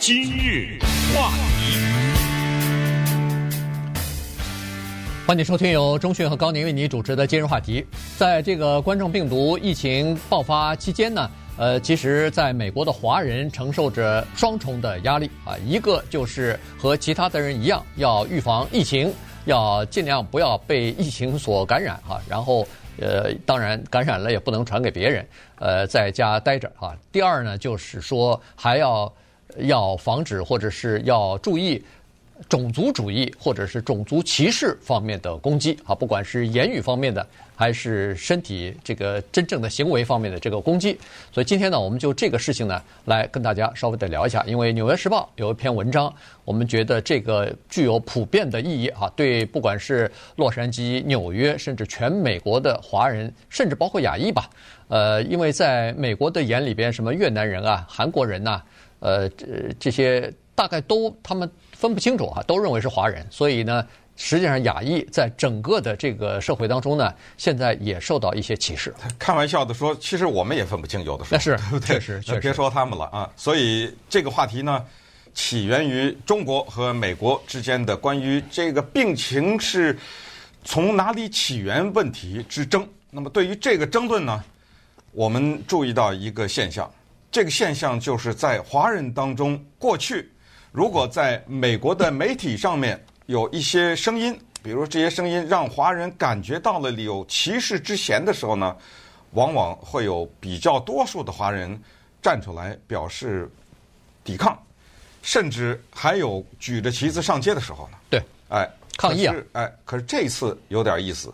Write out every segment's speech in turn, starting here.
今日话题，欢迎收听由中讯和高宁为你主持的今日话题。在这个冠状病毒疫情爆发期间呢，呃，其实在美国的华人承受着双重的压力啊，一个就是和其他的人一样，要预防疫情，要尽量不要被疫情所感染哈，然后。呃，当然感染了也不能传给别人，呃，在家待着啊。第二呢，就是说还要要防止或者是要注意。种族主义或者是种族歧视方面的攻击啊，不管是言语方面的，还是身体这个真正的行为方面的这个攻击。所以今天呢，我们就这个事情呢，来跟大家稍微的聊一下。因为《纽约时报》有一篇文章，我们觉得这个具有普遍的意义啊，对不管是洛杉矶、纽约，甚至全美国的华人，甚至包括亚裔吧，呃，因为在美国的眼里边，什么越南人啊、韩国人呐，呃，这这些大概都他们。分不清楚啊，都认为是华人，所以呢，实际上亚裔在整个的这个社会当中呢，现在也受到一些歧视。开玩笑的说，其实我们也分不清，有的时候。那是，对 不对？确实，确实。别说他们了啊，所以这个话题呢，起源于中国和美国之间的关于这个病情是从哪里起源问题之争。那么对于这个争论呢，我们注意到一个现象，这个现象就是在华人当中过去。如果在美国的媒体上面有一些声音，比如这些声音让华人感觉到了有歧视之嫌的时候呢，往往会有比较多数的华人站出来表示抵抗，甚至还有举着旗子上街的时候呢。对，哎，抗议啊！哎，可是这次有点意思，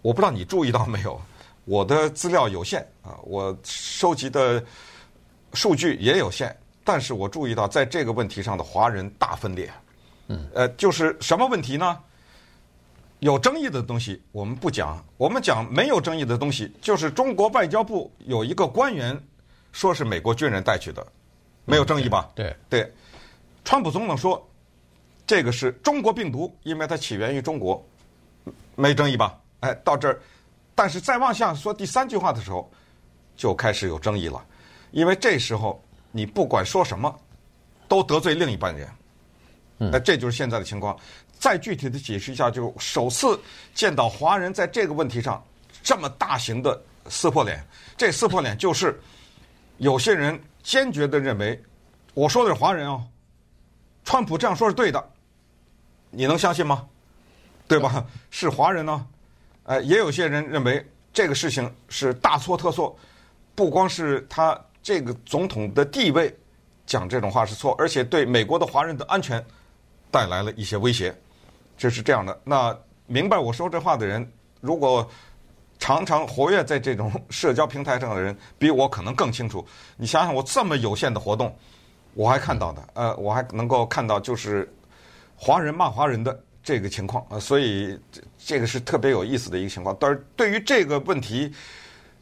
我不知道你注意到没有，我的资料有限啊，我收集的数据也有限。但是我注意到，在这个问题上的华人大分裂，嗯，呃，就是什么问题呢？有争议的东西我们不讲，我们讲没有争议的东西，就是中国外交部有一个官员说是美国军人带去的，没有争议吧？对对，川普总统说这个是中国病毒，因为它起源于中国，没争议吧？哎，到这儿，但是再往下说第三句话的时候，就开始有争议了，因为这时候。你不管说什么，都得罪另一半人，那这就是现在的情况。再具体的解释一下，就首次见到华人在这个问题上这么大型的撕破脸。这撕破脸就是有些人坚决的认为，我说的是华人哦，川普这样说是对的，你能相信吗？对吧？是华人呢，呃，也有些人认为这个事情是大错特错，不光是他。这个总统的地位讲这种话是错，而且对美国的华人的安全带来了一些威胁，这是这样的。那明白我说这话的人，如果常常活跃在这种社交平台上的人，比我可能更清楚。你想想，我这么有限的活动，我还看到的，呃，我还能够看到就是华人骂华人的这个情况啊，所以这这个是特别有意思的一个情况。但是对于这个问题，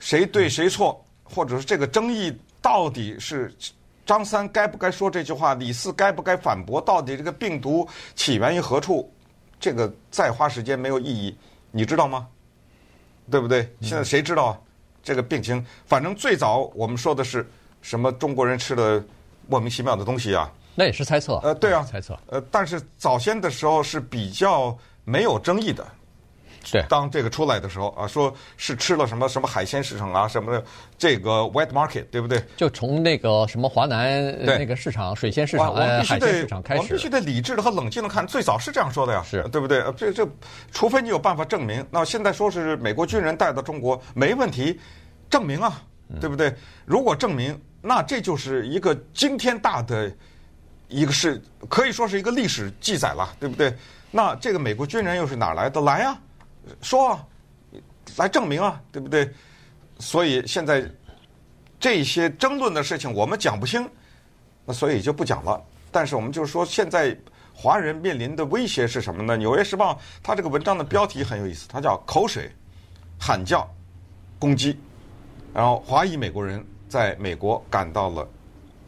谁对谁错，或者是这个争议。到底是张三该不该说这句话？李四该不该反驳？到底这个病毒起源于何处？这个再花时间没有意义，你知道吗？对不对？现在谁知道啊这个病情？反正最早我们说的是什么中国人吃的莫名其妙的东西啊？那也是猜测。呃，对啊，猜测。呃，但是早先的时候是比较没有争议的。对，当这个出来的时候啊，说是吃了什么什么海鲜市场啊，什么的这个 wet market，对不对？就从那个什么华南那个市场、水鲜市场、呃、海鲜市场开始，我们必须得理智的和冷静的看，最早是这样说的呀，是对不对？这这，除非你有办法证明。那现在说是美国军人带到中国没问题，证明啊，对不对？如果证明，那这就是一个惊天大的一个是可以说是一个历史记载了，对不对？那这个美国军人又是哪来的？来呀！说啊，来证明啊，对不对？所以现在这些争论的事情我们讲不清，那所以就不讲了。但是我们就是说，现在华人面临的威胁是什么呢？《纽约时报》它这个文章的标题很有意思，它叫“口水、喊叫、攻击”，然后华裔美国人在美国感到了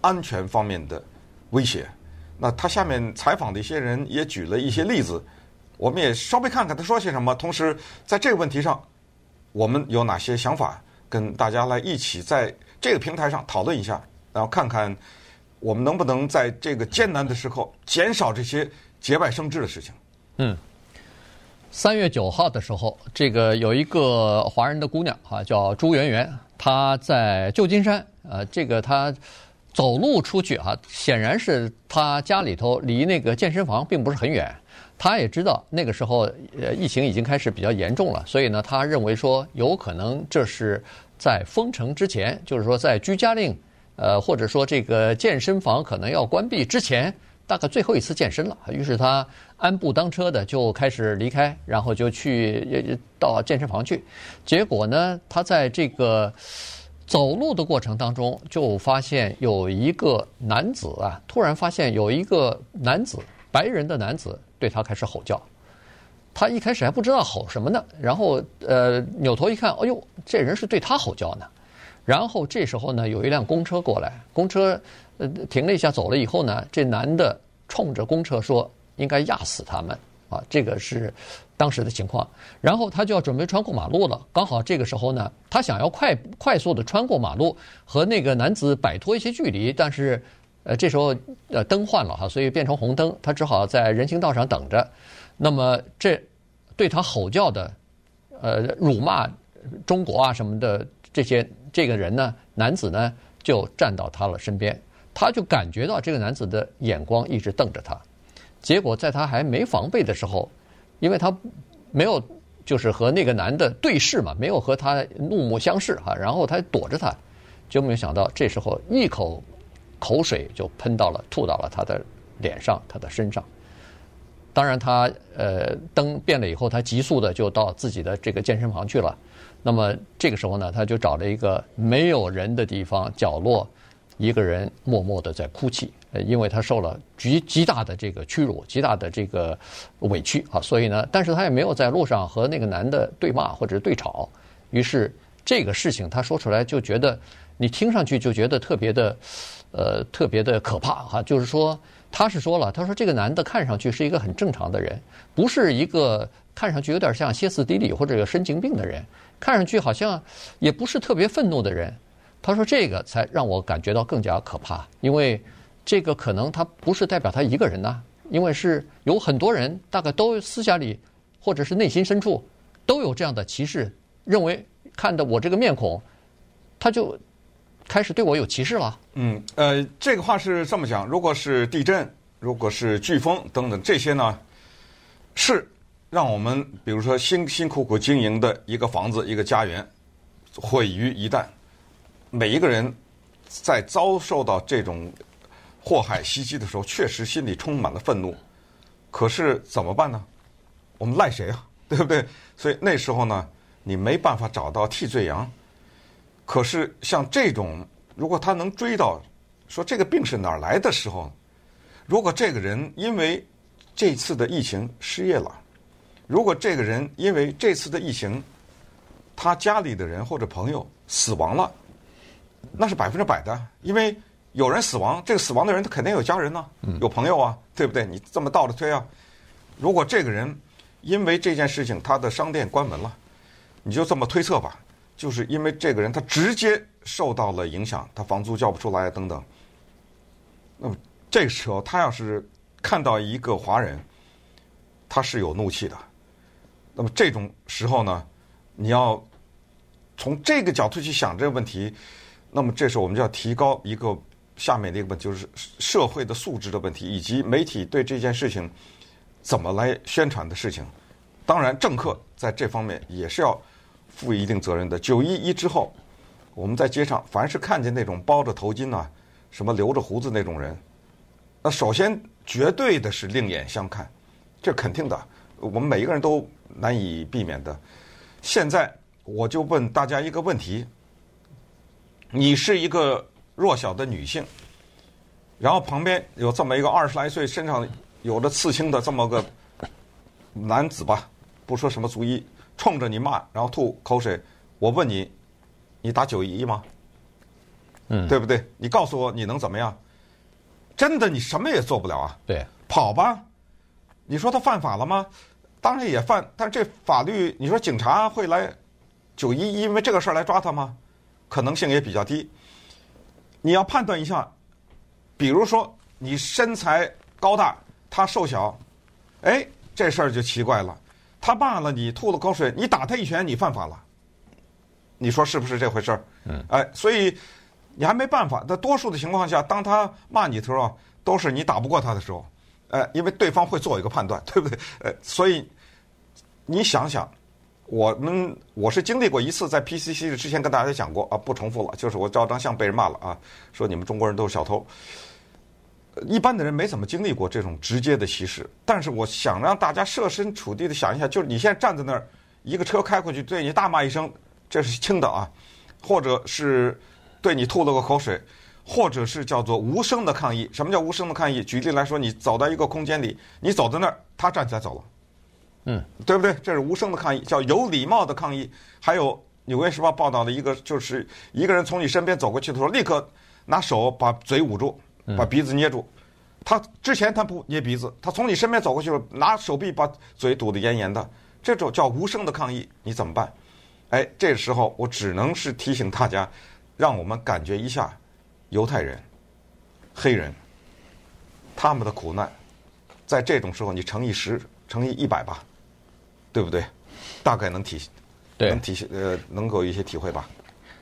安全方面的威胁。那他下面采访的一些人也举了一些例子。我们也稍微看看他说些什么，同时在这个问题上，我们有哪些想法，跟大家来一起在这个平台上讨论一下，然后看看我们能不能在这个艰难的时候减少这些节外生枝的事情？嗯，三月九号的时候，这个有一个华人的姑娘啊，叫朱媛媛，她在旧金山，呃，这个她走路出去哈，显然是她家里头离那个健身房并不是很远。他也知道那个时候呃疫情已经开始比较严重了，所以呢，他认为说有可能这是在封城之前，就是说在居家令。呃，或者说这个健身房可能要关闭之前，大概最后一次健身了。于是他安步当车的就开始离开，然后就去到健身房去。结果呢，他在这个走路的过程当中，就发现有一个男子啊，突然发现有一个男子，白人的男子对他开始吼叫。他一开始还不知道吼什么呢，然后呃扭头一看，哎呦，这人是对他吼叫呢。然后这时候呢，有一辆公车过来，公车呃停了一下，走了以后呢，这男的冲着公车说：“应该压死他们啊！”这个是当时的情况。然后他就要准备穿过马路了，刚好这个时候呢，他想要快快速的穿过马路，和那个男子摆脱一些距离，但是呃这时候呃灯换了哈，所以变成红灯，他只好在人行道上等着。那么这对他吼叫的，呃辱骂中国啊什么的这些。这个人呢，男子呢就站到他了身边，他就感觉到这个男子的眼光一直瞪着他。结果在他还没防备的时候，因为他没有就是和那个男的对视嘛，没有和他怒目相视哈，然后他躲着他，就没有想到这时候一口口水就喷到了，吐到了他的脸上，他的身上。当然他呃灯变了以后，他急速的就到自己的这个健身房去了。那么这个时候呢，他就找了一个没有人的地方角落，一个人默默的在哭泣，呃，因为他受了极极大的这个屈辱，极大的这个委屈啊，所以呢，但是他也没有在路上和那个男的对骂或者对吵，于是这个事情他说出来就觉得，你听上去就觉得特别的，呃，特别的可怕哈，就是说他是说了，他说这个男的看上去是一个很正常的人，不是一个看上去有点像歇斯底里或者有神经病的人。看上去好像也不是特别愤怒的人，他说这个才让我感觉到更加可怕，因为这个可能他不是代表他一个人呐，因为是有很多人大概都私下里或者是内心深处都有这样的歧视，认为看的我这个面孔，他就开始对我有歧视了。嗯，呃，这个话是这么讲，如果是地震，如果是飓风等等这些呢，是。让我们比如说辛辛苦苦经营的一个房子、一个家园毁于一旦，每一个人在遭受到这种祸害袭击的时候，确实心里充满了愤怒。可是怎么办呢？我们赖谁啊？对不对？所以那时候呢，你没办法找到替罪羊。可是像这种，如果他能追到说这个病是哪儿来的时候，如果这个人因为这次的疫情失业了。如果这个人因为这次的疫情，他家里的人或者朋友死亡了，那是百分之百的，因为有人死亡，这个死亡的人他肯定有家人呢、啊，有朋友啊，对不对？你这么倒着推啊。如果这个人因为这件事情他的商店关门了，你就这么推测吧，就是因为这个人他直接受到了影响，他房租交不出来等等。那么这个时候他要是看到一个华人，他是有怒气的。那么这种时候呢，你要从这个角度去想这个问题，那么这时候我们就要提高一个下面的一个问题，就是社会的素质的问题，以及媒体对这件事情怎么来宣传的事情。当然，政客在这方面也是要负一定责任的。九一一之后，我们在街上凡是看见那种包着头巾啊、什么留着胡子那种人，那首先绝对的是另眼相看，这肯定的。我们每一个人都难以避免的。现在我就问大家一个问题：你是一个弱小的女性，然后旁边有这么一个二十来岁、身上有着刺青的这么个男子吧，不说什么族裔，冲着你骂，然后吐口水。我问你，你打九一一吗？嗯，对不对？你告诉我你能怎么样？真的，你什么也做不了啊。对，跑吧。你说他犯法了吗？当然也犯，但这法律，你说警察会来九一一因为这个事儿来抓他吗？可能性也比较低。你要判断一下，比如说你身材高大，他瘦小，哎，这事儿就奇怪了。他骂了你，吐了口水，你打他一拳，你犯法了。你说是不是这回事儿？嗯，哎，所以你还没办法。在多数的情况下，当他骂你的时候，都是你打不过他的时候，呃，因为对方会做一个判断，对不对？呃，所以你想想，我们我是经历过一次，在 PCC 之前跟大家讲过啊，不重复了。就是我照张相被人骂了啊，说你们中国人都是小偷。一般的人没怎么经历过这种直接的歧视，但是我想让大家设身处地的想一下，就是你现在站在那儿，一个车开过去对你大骂一声。这是轻的啊，或者是对你吐了个口水，或者是叫做无声的抗议。什么叫无声的抗议？举例来说，你走到一个空间里，你走在那儿，他站起来走了，嗯，对不对？这是无声的抗议，叫有礼貌的抗议。还有《纽约时报》报道的一个，就是一个人从你身边走过去的时候，立刻拿手把嘴捂住，把鼻子捏住。他之前他不捏鼻子，他从你身边走过去了，拿手臂把嘴堵得严严的。这种叫无声的抗议，你怎么办？哎，这时候我只能是提醒大家，让我们感觉一下犹太人、黑人他们的苦难。在这种时候，你乘以十，乘以一百吧，对不对？大概能体，对，能体现呃，能够有一些体会吧。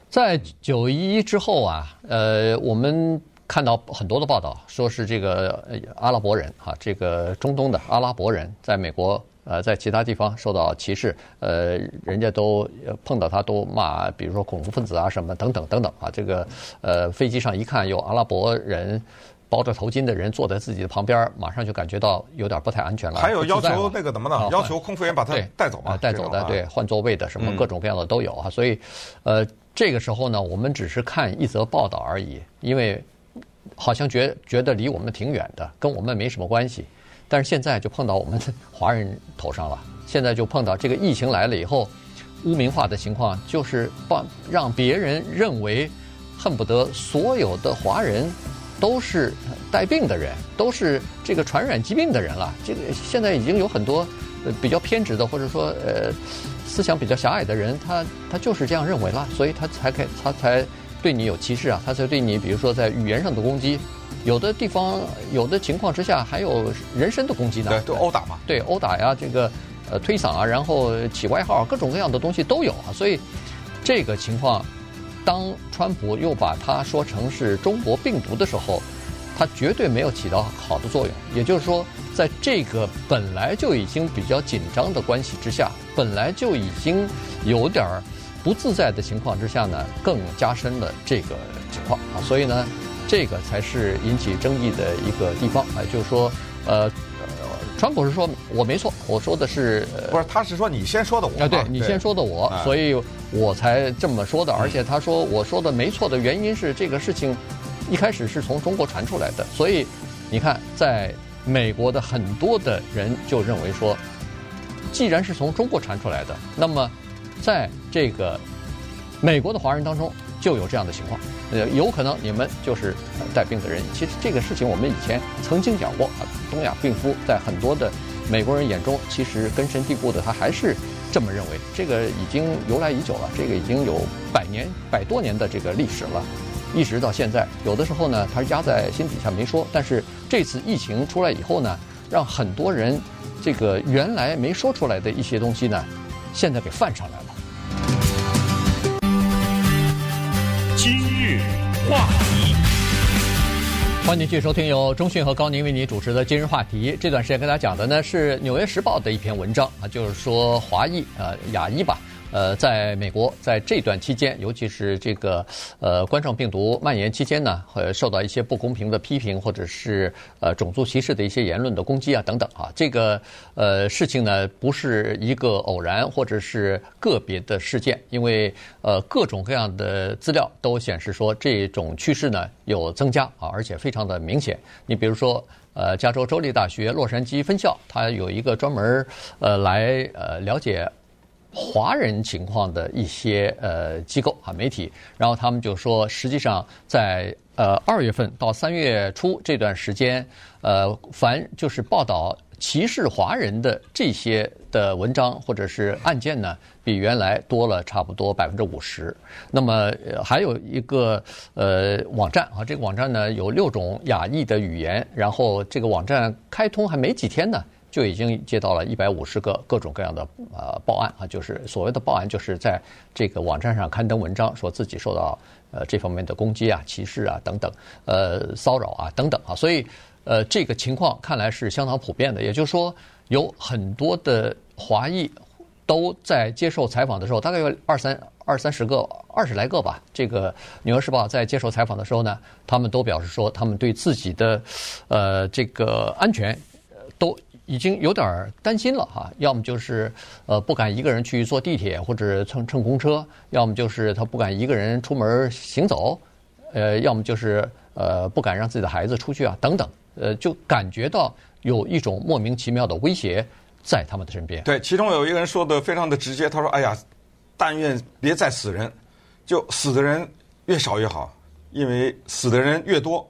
在九一一之后啊，呃，我们看到很多的报道，说是这个阿拉伯人哈，这个中东的阿拉伯人在美国。呃，在其他地方受到歧视，呃，人家都碰到他都骂，比如说恐怖分子啊什么等等等等啊。这个呃，飞机上一看有阿拉伯人包着头巾的人坐在自己的旁边，马上就感觉到有点不太安全了。还有要求那个怎么呢？要求空服员把他带走嘛？带走的，对，换座位的什么各种各样的都有啊。所以，呃，这个时候呢，我们只是看一则报道而已，因为好像觉觉得离我们挺远的，跟我们没什么关系。但是现在就碰到我们华人头上了。现在就碰到这个疫情来了以后，污名化的情况，就是帮让别人认为，恨不得所有的华人都是带病的人，都是这个传染疾病的人了。这个现在已经有很多呃比较偏执的，或者说呃思想比较狭隘的人，他他就是这样认为了，所以他才开他才对你有歧视啊，他才对你比如说在语言上的攻击。有的地方，有的情况之下，还有人身的攻击呢。对，都殴打嘛。对，殴打呀，这个呃推搡啊，然后起外号，各种各样的东西都有啊。所以这个情况，当川普又把它说成是中国病毒的时候，它绝对没有起到好的作用。也就是说，在这个本来就已经比较紧张的关系之下，本来就已经有点不自在的情况之下呢，更加深了这个情况啊。所以呢。这个才是引起争议的一个地方，啊，就是说，呃，川普是说我没错，我说的是，不是，他是说你先说的我，啊，对，你先说的我，所以我才这么说的。而且他说我说的没错的原因是这个事情一开始是从中国传出来的，所以你看，在美国的很多的人就认为说，既然是从中国传出来的，那么在这个美国的华人当中。就有这样的情况，呃，有可能你们就是带病的人。其实这个事情我们以前曾经讲过，东亚病夫在很多的美国人眼中，其实根深蒂固的，他还是这么认为。这个已经由来已久了，这个已经有百年、百多年的这个历史了，一直到现在。有的时候呢，他压在心底下没说，但是这次疫情出来以后呢，让很多人这个原来没说出来的一些东西呢，现在给犯上了。话题，欢迎继续收听由中讯和高宁为你主持的今日话题。这段时间跟大家讲的呢是《纽约时报》的一篇文章啊，就是说华裔呃亚裔吧。呃，在美国，在这段期间，尤其是这个呃冠状病毒蔓延期间呢，会受到一些不公平的批评，或者是呃种族歧视的一些言论的攻击啊等等啊。这个呃事情呢，不是一个偶然或者是个别的事件，因为呃各种各样的资料都显示说这种趋势呢有增加啊，而且非常的明显。你比如说，呃，加州州立大学洛杉矶分校，它有一个专门呃来呃了解。华人情况的一些呃机构啊媒体，然后他们就说，实际上在呃二月份到三月初这段时间，呃，凡就是报道歧视华人的这些的文章或者是案件呢，比原来多了差不多百分之五十。那么还有一个呃网站啊，这个网站呢有六种亚裔的语言，然后这个网站开通还没几天呢，就已经接到了一百五十个各种各样的呃报案啊，就是所谓的报案，就是在这个网站上刊登文章，说自己受到呃这方面的攻击啊、歧视啊等等，呃骚扰啊等等啊，所以。呃，这个情况看来是相当普遍的，也就是说，有很多的华裔都在接受采访的时候，大概有二三二三十个、二十来个吧。这个《纽约时报》在接受采访的时候呢，他们都表示说，他们对自己的呃这个安全都已经有点担心了哈。要么就是呃不敢一个人去坐地铁或者乘乘公车，要么就是他不敢一个人出门行走，呃，要么就是呃不敢让自己的孩子出去啊，等等。呃，就感觉到有一种莫名其妙的威胁在他们的身边。对，其中有一个人说的非常的直接，他说：“哎呀，但愿别再死人，就死的人越少越好，因为死的人越多，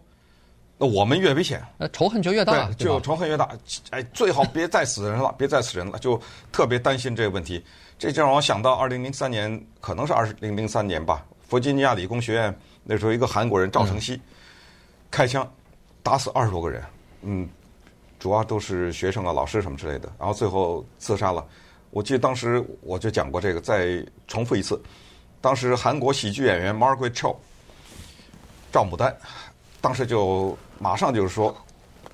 那我们越危险，那仇恨就越大，对，就仇恨越大。哎，最好别再死人了，别再死人了，就特别担心这个问题。这就让我想到二零零三年，可能是二零零三年吧，弗吉尼亚理工学院那时候一个韩国人赵成熙、嗯、开枪。”打死二十多个人，嗯，主要都是学生啊、老师什么之类的，然后最后自杀了。我记得当时我就讲过这个，再重复一次。当时韩国喜剧演员 Margaret Cho 赵牡丹，当时就马上就是说，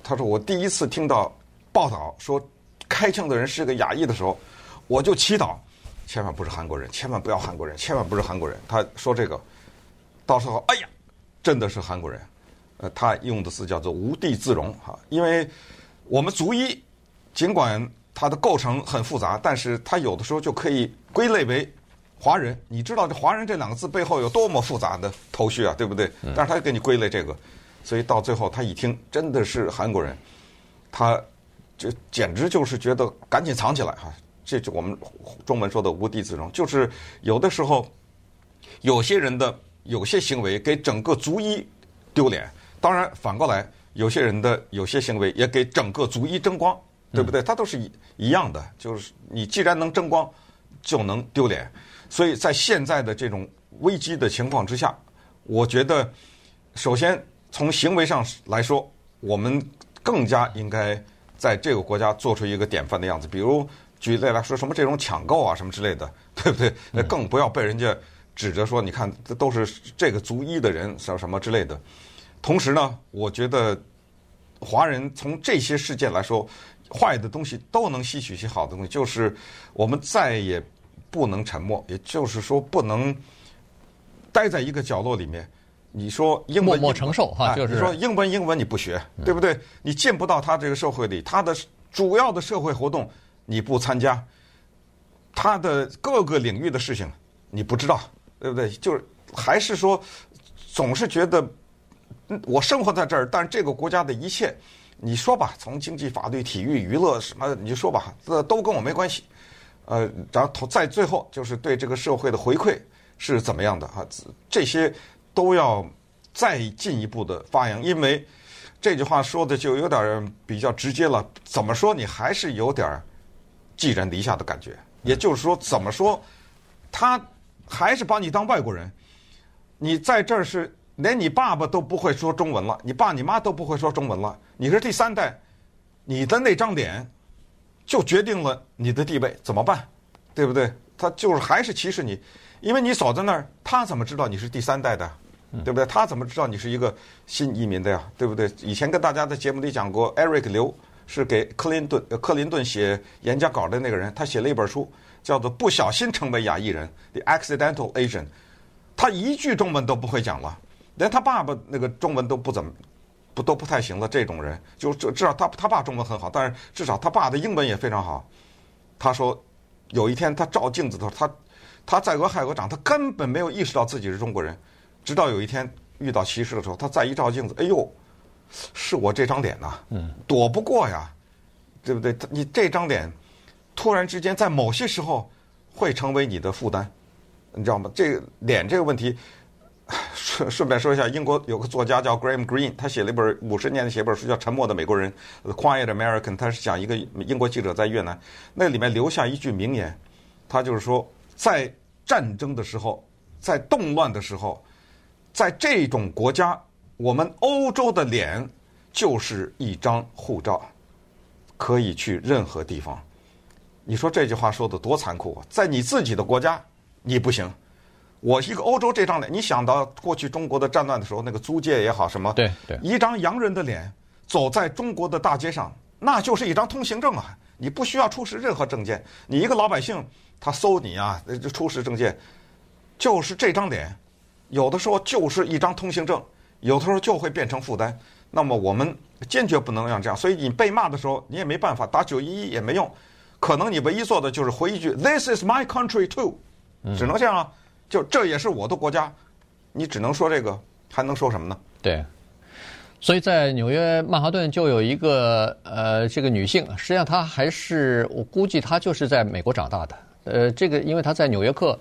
他说我第一次听到报道说开枪的人是个亚裔的时候，我就祈祷，千万不是韩国人，千万不要韩国人，千万不是韩国人。他说这个，到时候哎呀，真的是韩国人。呃，他用的词叫做“无地自容”哈，因为我们族裔尽管它的构成很复杂，但是它有的时候就可以归类为华人。你知道这“华人”这两个字背后有多么复杂的头绪啊，对不对？但是他给你归类这个，所以到最后他一听真的是韩国人，他就简直就是觉得赶紧藏起来哈。这就我们中文说的“无地自容”，就是有的时候有些人的有些行为给整个族裔丢脸。当然，反过来，有些人的有些行为也给整个族裔争光，对不对？他都是一一样的，就是你既然能争光，就能丢脸。所以在现在的这种危机的情况之下，我觉得，首先从行为上来说，我们更加应该在这个国家做出一个典范的样子。比如举例来说，什么这种抢购啊，什么之类的，对不对？那更不要被人家指着说，你看这都是这个族裔的人，什么什么之类的。同时呢，我觉得华人从这些事件来说，坏的东西都能吸取些好的东西，就是我们再也不能沉默，也就是说不能待在一个角落里面。你说英文，默默承受哈，就是你说英文，英文你不学，对不对？你进不到他这个社会里，他的主要的社会活动你不参加，他的各个领域的事情你不知道，对不对？就是还是说总是觉得。我生活在这儿，但是这个国家的一切，你说吧，从经济、法律、体育、娱乐什么，你就说吧，这都跟我没关系。呃，然后在最后就是对这个社会的回馈是怎么样的啊？这些都要再进一步的发扬，因为这句话说的就有点比较直接了。怎么说，你还是有点寄人篱下的感觉。也就是说，怎么说，他还是把你当外国人，你在这儿是。连你爸爸都不会说中文了，你爸你妈都不会说中文了，你是第三代，你的那张脸就决定了你的地位，怎么办？对不对？他就是还是歧视你，因为你走在那儿，他怎么知道你是第三代的？对不对？他怎么知道你是一个新移民的呀？对不对？以前跟大家在节目里讲过，Eric 刘是给克林顿克林顿写演讲稿的那个人，他写了一本书，叫做《不小心成为亚裔人》（The Accidental Asian），他一句中文都不会讲了。连他爸爸那个中文都不怎么，不都不太行了。这种人，就至至少他他爸中文很好，但是至少他爸的英文也非常好。他说，有一天他照镜子的时候，他他在俄亥俄长，他根本没有意识到自己是中国人，直到有一天遇到歧视的时候，他再一照镜子，哎呦，是我这张脸呐，嗯，躲不过呀，对不对？你这张脸突然之间在某些时候会成为你的负担，你知道吗？这个脸这个问题。顺顺便说一下，英国有个作家叫 Graham Greene，他写了一本五十年的写一本书叫《沉默的美国人》（Quiet American），他是讲一个英国记者在越南，那里面留下一句名言，他就是说，在战争的时候，在动乱的时候，在这种国家，我们欧洲的脸就是一张护照，可以去任何地方。你说这句话说的多残酷啊！在你自己的国家，你不行。我一个欧洲这张脸，你想到过去中国的战乱的时候，那个租界也好什么，对对，一张洋人的脸走在中国的大街上，那就是一张通行证啊！你不需要出示任何证件，你一个老百姓他搜你啊，就出示证件，就是这张脸，有的时候就是一张通行证，有的时候就会变成负担。那么我们坚决不能让这样，所以你被骂的时候，你也没办法打九一一也没用，可能你唯一做的就是回一句 “This is my country too”，只能这样啊。就这也是我的国家，你只能说这个，还能说什么呢？对，所以在纽约曼哈顿就有一个呃，这个女性，实际上她还是我估计她就是在美国长大的，呃，这个因为她在《纽约客》。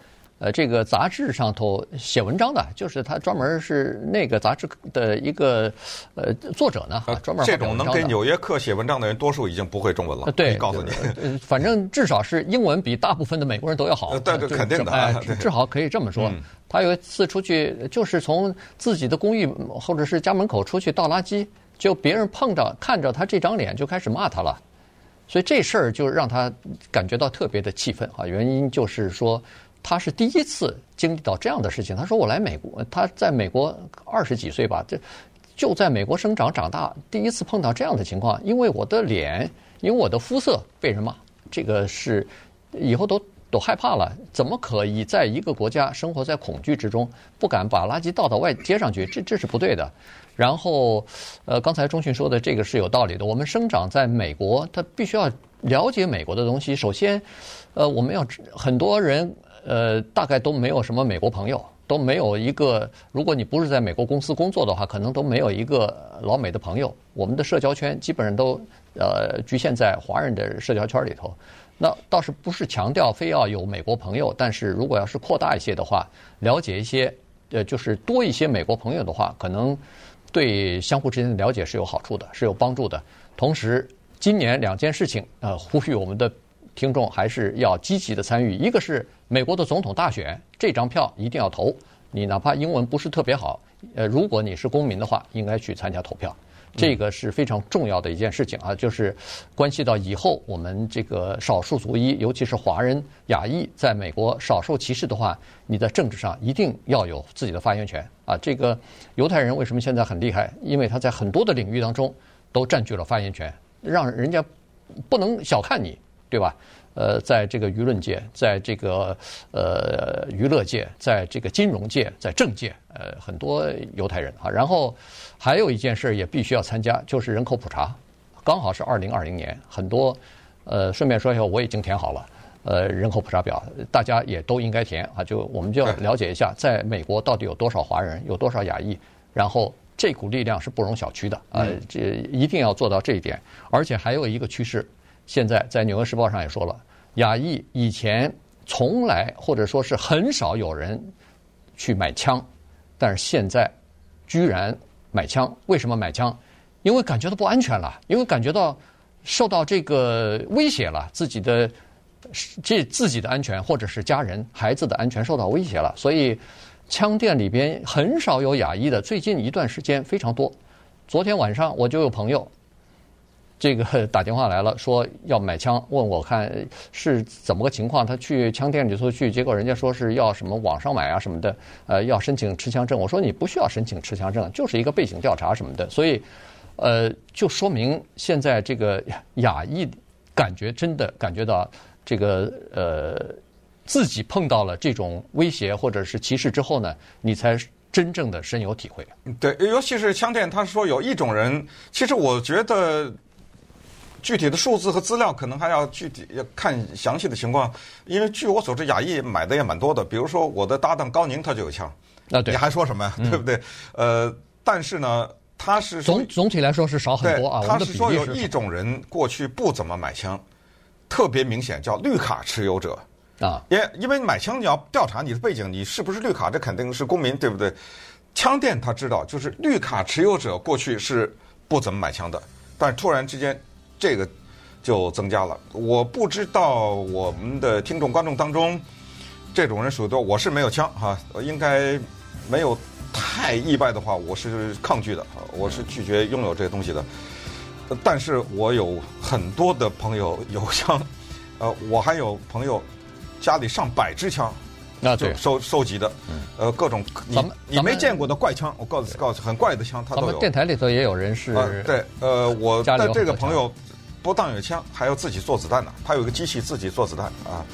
呃，这个杂志上头写文章的，就是他专门是那个杂志的一个呃作者呢，专门这种能给《纽约客》写文章的人，多数已经不会中文了。对，告诉你，反正至少是英文比大部分的美国人都要好。对对，肯定的，哎，至少可以这么说。他有一次出去，就是从自己的公寓或者是家门口出去倒垃圾，就别人碰着看着他这张脸就开始骂他了，所以这事儿就让他感觉到特别的气愤啊。原因就是说。他是第一次经历到这样的事情。他说：“我来美国，他在美国二十几岁吧，这就在美国生长长大，第一次碰到这样的情况。因为我的脸，因为我的肤色被人骂，这个是以后都都害怕了。怎么可以在一个国家生活在恐惧之中，不敢把垃圾倒到外街上去？这这是不对的。然后，呃，刚才钟迅说的这个是有道理的。我们生长在美国，他必须要了解美国的东西。首先，呃，我们要很多人。”呃，大概都没有什么美国朋友，都没有一个。如果你不是在美国公司工作的话，可能都没有一个老美的朋友。我们的社交圈基本上都呃局限在华人的社交圈里头。那倒是不是强调非要有美国朋友，但是如果要是扩大一些的话，了解一些，呃，就是多一些美国朋友的话，可能对相互之间的了解是有好处的，是有帮助的。同时，今年两件事情，呃，呼吁我们的。听众还是要积极的参与，一个是美国的总统大选，这张票一定要投。你哪怕英文不是特别好，呃，如果你是公民的话，应该去参加投票，这个是非常重要的一件事情啊，就是关系到以后我们这个少数族裔，尤其是华人、亚裔，在美国少受歧视的话，你在政治上一定要有自己的发言权啊。这个犹太人为什么现在很厉害？因为他在很多的领域当中都占据了发言权，让人家不能小看你。对吧？呃，在这个舆论界，在这个呃娱乐界，在这个金融界，在政界，呃，很多犹太人啊。然后还有一件事也必须要参加，就是人口普查，刚好是二零二零年，很多呃，顺便说一下，我已经填好了，呃，人口普查表，大家也都应该填啊。就我们就要了解一下，在美国到底有多少华人，有多少亚裔，然后这股力量是不容小觑的啊，这一定要做到这一点。而且还有一个趋势。现在在《纽约时报》上也说了，亚裔以前从来或者说是很少有人去买枪，但是现在居然买枪。为什么买枪？因为感觉到不安全了，因为感觉到受到这个威胁了，自己的这自己的安全或者是家人孩子的安全受到威胁了，所以枪店里边很少有亚裔的。最近一段时间非常多。昨天晚上我就有朋友。这个打电话来了，说要买枪，问我看是怎么个情况。他去枪店里头去，结果人家说是要什么网上买啊什么的，呃，要申请持枪证。我说你不需要申请持枪证，就是一个背景调查什么的。所以，呃，就说明现在这个亚裔感觉真的感觉到这个呃自己碰到了这种威胁或者是歧视之后呢，你才真正的深有体会。对，尤其是枪店，他说有一种人，其实我觉得。具体的数字和资料可能还要具体要看详细的情况，因为据我所知，亚裔买的也蛮多的。比如说我的搭档高宁，他就有枪，啊对，你还说什么呀？对不对？呃，但是呢，他是总总体来说是少很多啊。他是说有一种人过去不怎么买枪，特别明显叫绿卡持有者啊。因因为买枪你要调查你的背景，你是不是绿卡，这肯定是公民，对不对？枪店他知道，就是绿卡持有者过去是不怎么买枪的，但是突然之间这个就增加了。我不知道我们的听众观众当中这种人属于多，我是没有枪哈，应该没有太意外的话，我是抗拒的，我是拒绝拥有这个东西的。但是我有很多的朋友有枪，呃，我还有朋友家里上百支枪。那对，收收集的，呃，各种你你没见过的怪枪，我告诉告诉，很怪的枪，他都有。电台里头也有人是。对，呃，我的这个朋友不但有枪，还要自己做子弹呢。他有个机器自己做子弹啊。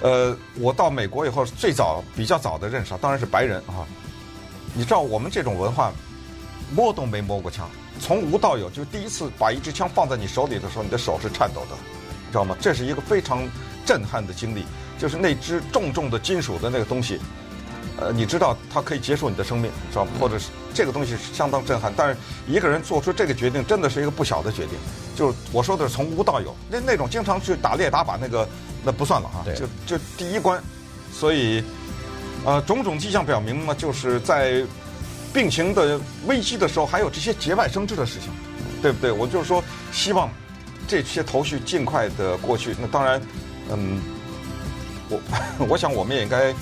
呃，我到美国以后，最早比较早的认识，当然是白人啊。你知道我们这种文化，摸都没摸过枪，从无到有，就第一次把一支枪放在你手里的时候，你的手是颤抖的，你知道吗？这是一个非常震撼的经历。就是那只重重的金属的那个东西，呃，你知道它可以结束你的生命，知道吗？或者是这个东西是相当震撼。但是一个人做出这个决定，真的是一个不小的决定。就是我说的是从无到有，那那种经常去打猎打靶那个，那不算了哈。就就第一关，所以呃，种种迹象表明呢，就是在病情的危机的时候，还有这些节外生枝的事情，对不对？我就是说，希望这些头绪尽快的过去。那当然，嗯。我 我想我们也应该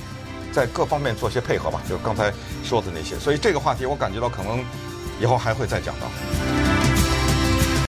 在各方面做些配合吧，就刚才说的那些，所以这个话题我感觉到可能以后还会再讲到。